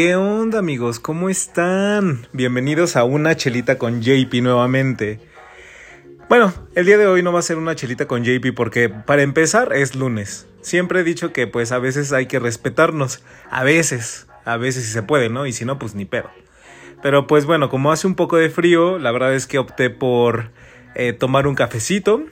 ¿Qué onda amigos? ¿Cómo están? Bienvenidos a una chelita con JP nuevamente. Bueno, el día de hoy no va a ser una chelita con JP porque para empezar es lunes. Siempre he dicho que pues a veces hay que respetarnos. A veces, a veces si se puede, ¿no? Y si no, pues ni pedo. Pero pues bueno, como hace un poco de frío, la verdad es que opté por eh, tomar un cafecito.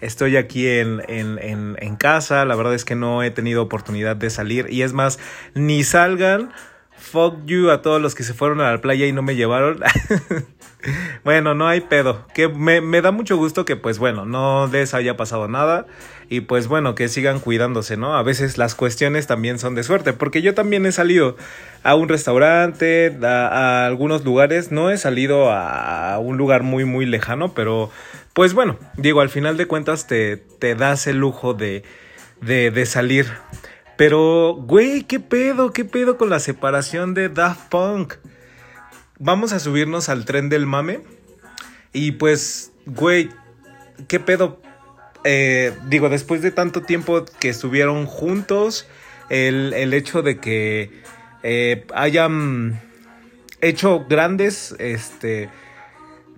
Estoy aquí en, en, en, casa, la verdad es que no he tenido oportunidad de salir y es más, ni salgan. Fuck you a todos los que se fueron a la playa y no me llevaron. bueno, no hay pedo. Que me, me, da mucho gusto que pues bueno, no les haya pasado nada. Y pues bueno, que sigan cuidándose, ¿no? A veces las cuestiones también son de suerte. Porque yo también he salido a un restaurante, a, algunos lugares. No he salido a un lugar muy, muy lejano, pero pues bueno, digo, al final de cuentas te, te das el lujo de, de, de salir. Pero, güey, ¿qué pedo? ¿Qué pedo con la separación de Daft Punk? Vamos a subirnos al tren del mame. Y pues, güey, ¿qué pedo? Eh, digo, después de tanto tiempo que estuvieron juntos, el, el hecho de que eh, hayan hecho grandes, este,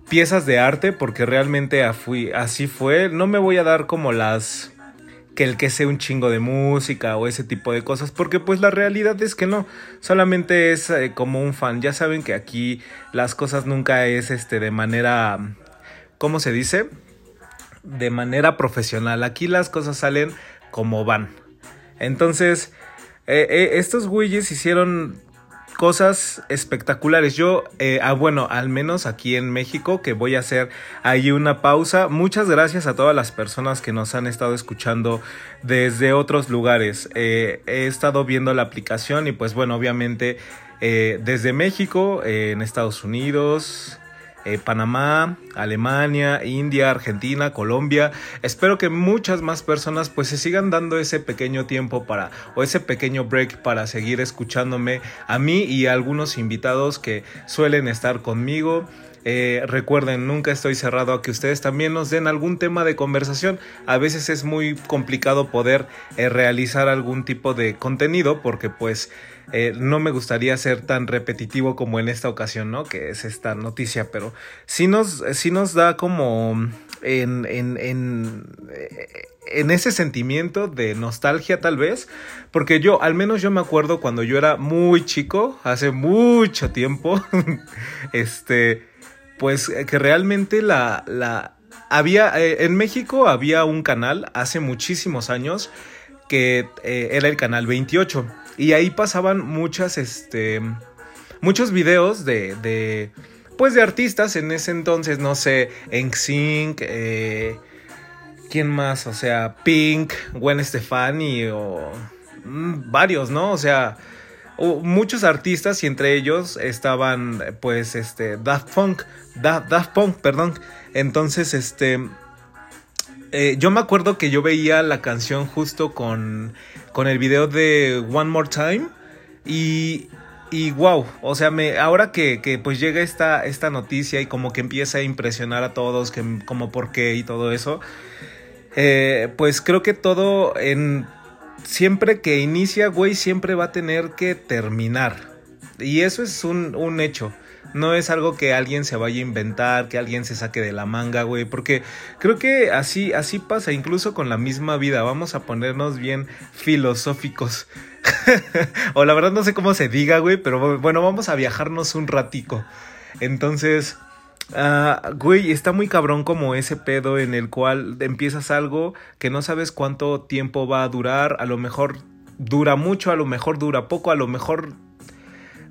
piezas de arte porque realmente así fue. No me voy a dar como las que el que sea un chingo de música o ese tipo de cosas, porque pues la realidad es que no, solamente es eh, como un fan. Ya saben que aquí las cosas nunca es este de manera ¿cómo se dice? De manera profesional. Aquí las cosas salen como van. Entonces, eh, eh, estos güeyes hicieron cosas espectaculares. Yo, eh, ah, bueno, al menos aquí en México, que voy a hacer ahí una pausa. Muchas gracias a todas las personas que nos han estado escuchando desde otros lugares. Eh, he estado viendo la aplicación y pues bueno, obviamente eh, desde México, en Estados Unidos, eh, Panamá, Alemania, India, Argentina, Colombia. Espero que muchas más personas pues se sigan dando ese pequeño tiempo para o ese pequeño break para seguir escuchándome a mí y a algunos invitados que suelen estar conmigo. Eh, recuerden, nunca estoy cerrado a que ustedes también nos den algún tema de conversación. A veces es muy complicado poder eh, realizar algún tipo de contenido porque pues eh, no me gustaría ser tan repetitivo como en esta ocasión, ¿no? Que es esta noticia, pero sí nos, sí nos da como en, en, en, en ese sentimiento de nostalgia tal vez, porque yo, al menos yo me acuerdo cuando yo era muy chico, hace mucho tiempo, este, pues que realmente la, la, había, eh, en México había un canal hace muchísimos años que eh, era el canal 28 y ahí pasaban muchas, este, muchos videos de, de, pues de artistas en ese entonces, no sé, NSYNC, eh, ¿quién más? O sea, Pink, Gwen Stefani o mm, varios, ¿no? O sea, muchos artistas y entre ellos estaban pues este Daft Punk, Daft Punk, perdón. Entonces, este eh, yo me acuerdo que yo veía la canción justo con, con el video de One More Time y, y wow, o sea, me, ahora que, que, pues llega esta, esta noticia y como que empieza a impresionar a todos, que, como por qué y todo eso, eh, pues creo que todo en... Siempre que inicia, güey, siempre va a tener que terminar. Y eso es un, un hecho. No es algo que alguien se vaya a inventar, que alguien se saque de la manga, güey. Porque creo que así, así pasa, incluso con la misma vida. Vamos a ponernos bien filosóficos. o la verdad no sé cómo se diga, güey. Pero bueno, vamos a viajarnos un ratico. Entonces, uh, güey, está muy cabrón como ese pedo en el cual empiezas algo que no sabes cuánto tiempo va a durar. A lo mejor dura mucho, a lo mejor dura poco, a lo mejor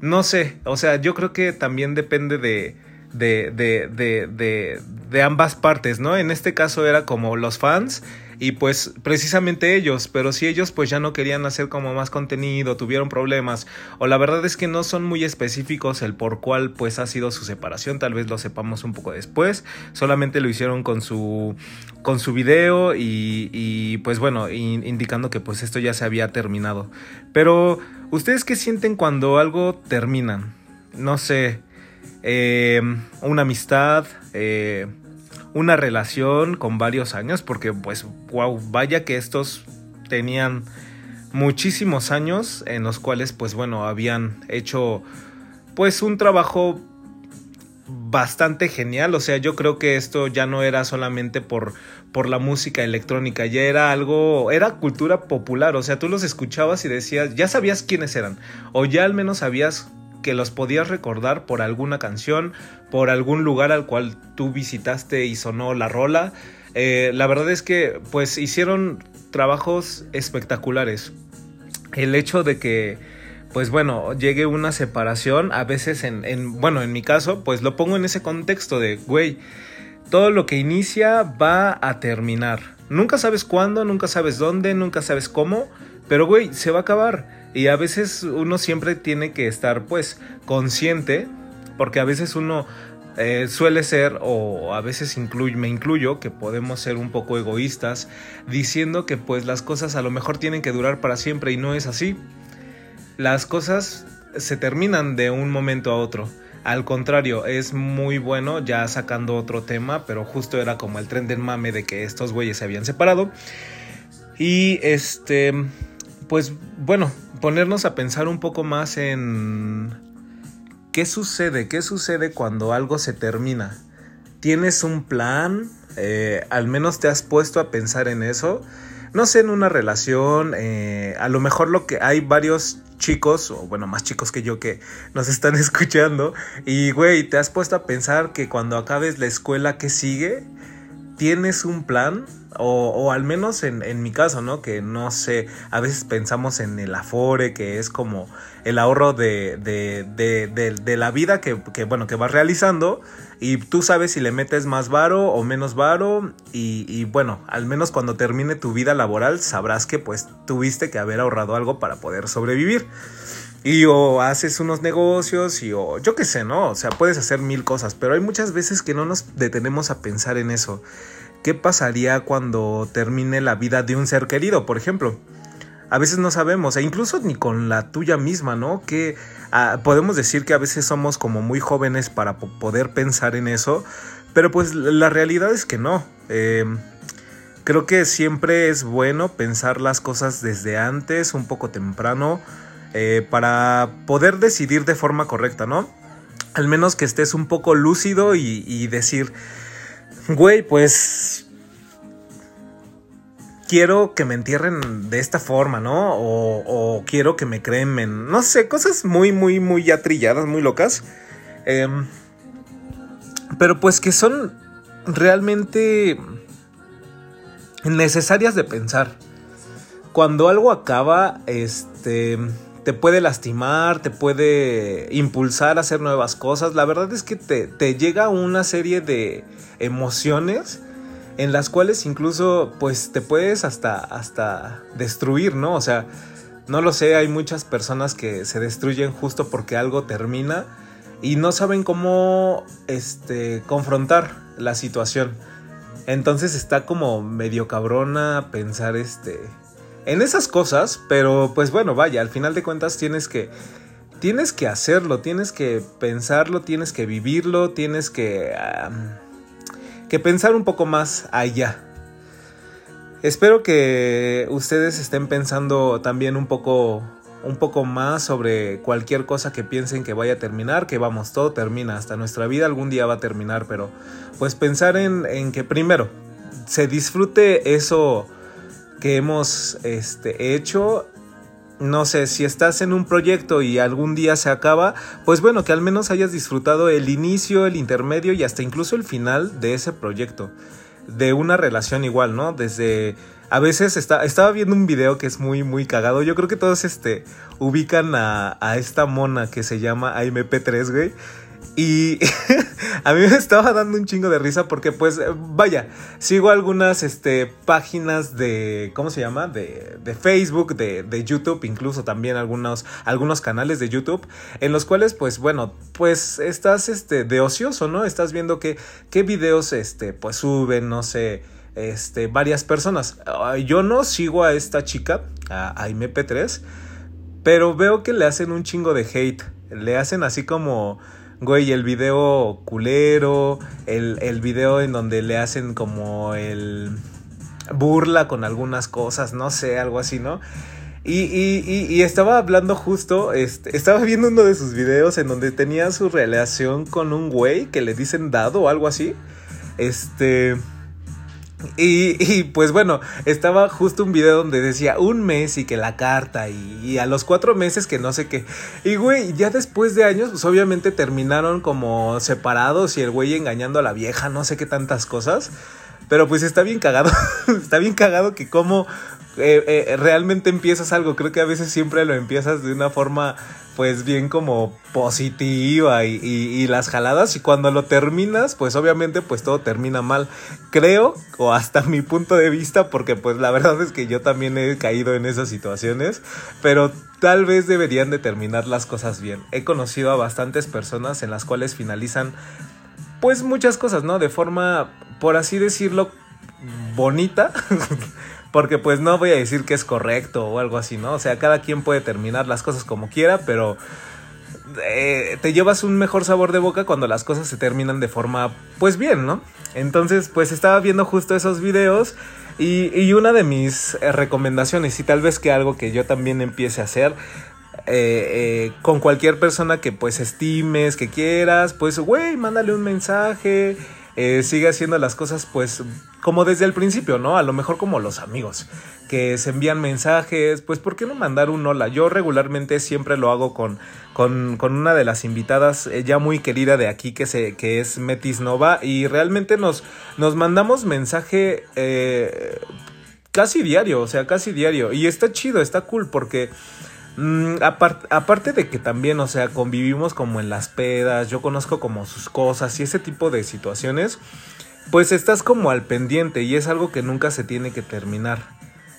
no sé, o sea, yo creo que también depende de, de, de, de, de, ambas partes, ¿no? En este caso era como los fans y pues precisamente ellos, pero si ellos pues ya no querían hacer como más contenido, tuvieron problemas o la verdad es que no son muy específicos el por cuál pues ha sido su separación, tal vez lo sepamos un poco después, solamente lo hicieron con su con su video y, y pues bueno, indicando que pues esto ya se había terminado. Pero ¿ustedes qué sienten cuando algo termina? No sé, eh, una amistad, eh, una relación con varios años, porque pues, wow, vaya que estos tenían muchísimos años en los cuales pues bueno habían hecho pues un trabajo bastante genial. O sea, yo creo que esto ya no era solamente por, por la música electrónica, ya era algo, era cultura popular. O sea, tú los escuchabas y decías, ya sabías quiénes eran, o ya al menos sabías que los podías recordar por alguna canción, por algún lugar al cual tú visitaste y sonó la rola. Eh, la verdad es que pues hicieron trabajos espectaculares. El hecho de que pues bueno, llegue una separación, a veces en, en, bueno, en mi caso, pues lo pongo en ese contexto de, güey, todo lo que inicia va a terminar. Nunca sabes cuándo, nunca sabes dónde, nunca sabes cómo, pero güey, se va a acabar. Y a veces uno siempre tiene que estar pues consciente, porque a veces uno eh, suele ser, o a veces me incluyo, que podemos ser un poco egoístas, diciendo que pues las cosas a lo mejor tienen que durar para siempre y no es así las cosas se terminan de un momento a otro. Al contrario, es muy bueno, ya sacando otro tema, pero justo era como el tren del mame de que estos güeyes se habían separado. Y este, pues bueno, ponernos a pensar un poco más en qué sucede, qué sucede cuando algo se termina. ¿Tienes un plan? Eh, ¿Al menos te has puesto a pensar en eso? No sé, en una relación, eh, a lo mejor lo que hay varios chicos, o bueno, más chicos que yo que nos están escuchando. Y, güey, ¿te has puesto a pensar que cuando acabes la escuela, ¿qué sigue? ¿Tienes un plan? O, al menos en, mi caso, ¿no? Que no sé, a veces pensamos en el afore, que es como el ahorro de, de, la vida que, bueno, que vas realizando. Y tú sabes si le metes más varo o menos varo. Y, y, bueno, al menos cuando termine tu vida laboral sabrás que pues tuviste que haber ahorrado algo para poder sobrevivir. Y o haces unos negocios y o yo qué sé, ¿no? O sea, puedes hacer mil cosas, pero hay muchas veces que no nos detenemos a pensar en eso. ¿Qué pasaría cuando termine la vida de un ser querido, por ejemplo? A veces no sabemos, e incluso ni con la tuya misma, ¿no? Que ah, podemos decir que a veces somos como muy jóvenes para poder pensar en eso, pero pues la realidad es que no. Em, creo que siempre es bueno pensar las cosas desde antes, un poco temprano, eh, para poder decidir de forma correcta, ¿no? Al menos que estés un poco lúcido y decir, güey, pues quiero que me entierren de esta forma, ¿no? O, quiero que me cremen, no sé, cosas muy, muy, muy ya trilladas, muy locas. Em, pero pues que son realmente necesarias de pensar. Cuando algo acaba, este te puede lastimar, te puede impulsar a hacer nuevas cosas. La verdad es que te, te llega una serie de emociones en las cuales incluso pues te puedes hasta, hasta destruir, ¿no? O sea, no lo sé, hay muchas personas que se destruyen justo porque algo termina y no saben cómo este, confrontar la situación. Entonces está como medio cabrona pensar este, en esas cosas, pero pues bueno, vaya, al final de cuentas tienes que tienes que hacerlo, tienes que pensarlo, tienes que vivirlo, tienes que que pensar un poco más allá. Espero que ustedes estén pensando también un poco un poco más sobre cualquier cosa que piensen que vaya a terminar, que vamos, todo termina, hasta nuestra vida algún día va a terminar, pero pues pensar en, en que primero se disfrute eso que hemos este, hecho. No sé, si estás en un proyecto y algún día se acaba, pues bueno, que al menos hayas disfrutado el inicio, el intermedio y hasta incluso el final de ese proyecto. De una relación igual, ¿no? Desde... A veces está, estaba viendo un video que es muy, muy cagado. Yo creo que todos este, ubican a, a esta mona que se llama AMP3, güey. Y a mí me estaba dando un chingo de risa porque pues vaya, sigo algunas este, páginas de, ¿cómo se llama? De, de Facebook, de, de, YouTube, incluso también algunos, algunos canales de YouTube en los cuales pues bueno, pues estás este, de ocioso, ¿no? Estás viendo que, qué videos este, pues suben, no sé, este, varias personas. Yo no sigo a esta chica, a, a MP3, pero veo que le hacen un chingo de hate. Le hacen así como güey, el video culero, el, el video en donde le hacen como el burla con algunas cosas, no sé, algo así, ¿no? Y, y, y, estaba hablando justo, este, estaba viendo uno de sus videos en donde tenía su relación con un güey que le dicen dado o algo así. Este... Y, pues bueno, estaba justo un video donde decía un mes y que la carta y, a los cuatro meses que no sé qué. Y güey, ya después de años, pues obviamente terminaron como separados y el güey engañando a la vieja, no sé qué tantas cosas. Pero pues está bien cagado, está bien cagado que como eh, eh, realmente empiezas algo, creo que a veces siempre lo empiezas de una forma pues bien como positiva y, las jaladas. Y cuando lo terminas pues obviamente pues todo termina mal. Creo o hasta mi punto de vista porque pues la verdad es que yo también he caído en esas situaciones pero tal vez deberían de terminar las cosas bien. He conocido a bastantes personas en las cuales finalizan pues muchas cosas no de forma por así decirlo bonita Porque pues no voy a decir que es correcto o algo así, ¿no? O sea, cada quien puede terminar las cosas como quiera, pero eh, te llevas un mejor sabor de boca cuando las cosas se terminan de forma pues bien, ¿no? Entonces pues estaba viendo justo esos videos y, una de mis eh, recomendaciones y tal vez que algo que yo también empiece a hacer eh, con cualquier persona que pues estimes, que quieras, pues güey, mándale un mensaje eh, sigue haciendo las cosas pues como desde el principio, ¿no? A lo mejor como los amigos, que se envían mensajes, pues ¿por qué no mandar un hola? Yo regularmente siempre lo hago con, con, una de las invitadas eh, ya muy querida de aquí que, se, que es Metis Nova y realmente nos, nos mandamos mensaje eh, casi diario, o sea, casi diario y está chido, está cool porque... Mm, aparte de que también, o sea, convivimos como en las pedas, yo conozco como sus cosas y ese tipo de situaciones, pues estás como al pendiente y es algo que nunca se tiene que terminar.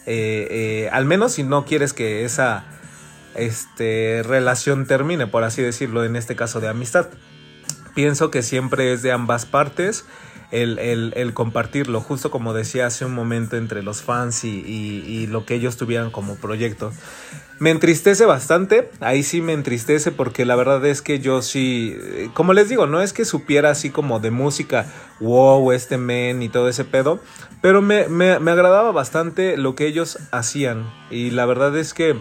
Eh, eh, al menos si no quieres que esa este, relación termine, por así decirlo, en este caso de amistad. Pienso que siempre es de ambas partes el, compartirlo, justo como decía hace un momento entre los fans y, lo que ellos tuvieran como proyecto. Me entristece bastante, ahí sí me entristece porque la verdad es que yo sí, como les digo, no es que supiera así como de música, wow, este men y todo ese pedo, pero me, me agradaba bastante lo que ellos hacían y la verdad es que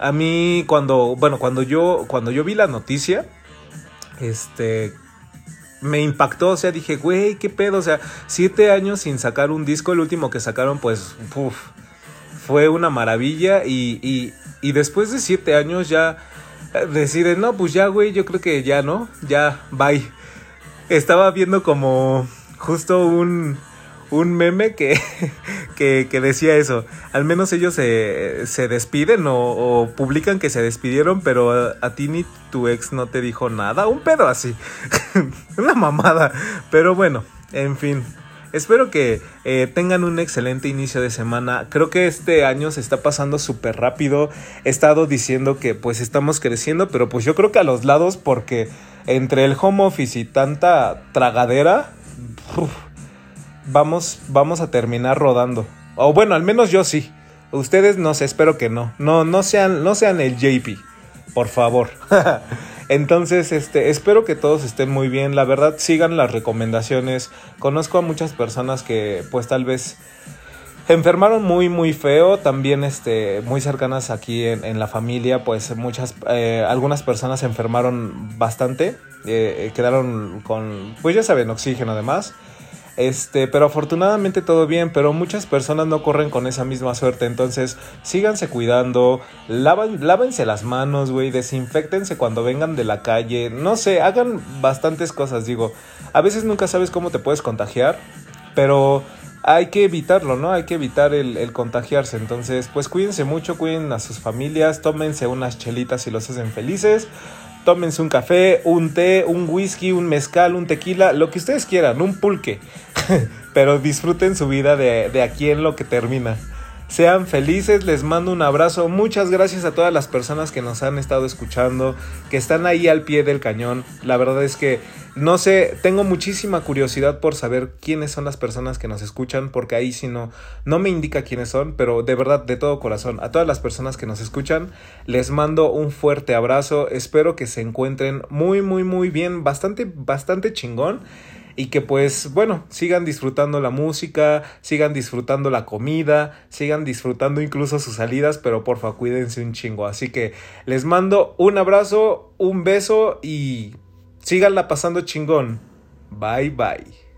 a mí cuando, bueno, cuando yo, cuando yo vi la noticia, este, me impactó, o sea, dije, güey, qué pedo, o sea, siete años sin sacar un disco, el último que sacaron, pues, fue una maravilla y, y, y, después de siete años ya eh, deciden, no, pues ya, güey, yo creo que ya, ¿no? Ya, bye. Estaba viendo como justo un, un meme que, que, decía eso. Al menos ellos se, se despiden o, publican que se despidieron, pero a, ti ni tu ex no te dijo nada. Un pedo así. Una mamada. Pero bueno, en fin. Espero que eh, tengan un excelente inicio de semana. Creo que este año se está pasando súper rápido. He estado diciendo que pues estamos creciendo, pero pues yo creo que a los lados porque entre el home office y tanta tragadera vamos, vamos a terminar rodando. O bueno, al menos yo sí. Ustedes no sé, espero que no. No, no sean, no sean el JP, por favor. Entonces, este, espero que todos estén muy bien. La verdad, sigan las recomendaciones. Conozco a muchas personas que, pues, tal vez enfermaron muy, muy feo. También, este, muy cercanas aquí en, la familia, pues, muchas, eh, algunas personas se enfermaron bastante. Eh, quedaron con, pues, ya saben, oxígeno además. Este, pero afortunadamente todo bien, pero muchas personas no corren con esa misma suerte. Entonces, síganse cuidando, lávense las manos, güey, desinfectense cuando vengan de la calle. No sé, hagan bastantes cosas, digo. A veces nunca sabes cómo te puedes contagiar, pero hay que evitarlo, ¿no? Hay que evitar el, el, contagiarse. Entonces, pues cuídense mucho, cuiden a sus familias, tómense unas chelitas si los hacen felices tómense un café, un té, un whisky, un mezcal, un tequila, lo que ustedes quieran, un pulque. Pero disfruten su vida de, aquí en lo que termina. Sean felices, les mando un abrazo. Muchas gracias a todas las personas que nos han estado escuchando, que están ahí al pie del cañón. La verdad es que no sé, tengo muchísima curiosidad por saber quiénes son las personas que nos escuchan, porque ahí si no, no me indica quiénes son, pero de verdad, de todo corazón, a todas las personas que nos escuchan, les mando un fuerte abrazo. Espero que se encuentren muy, muy, muy bien, bastante, bastante chingón. Y que pues bueno, sigan disfrutando la música, sigan disfrutando la comida, sigan disfrutando incluso sus salidas, pero porfa cuídense un chingo. Así que les mando un abrazo, un beso y síganla pasando chingón. Bye bye.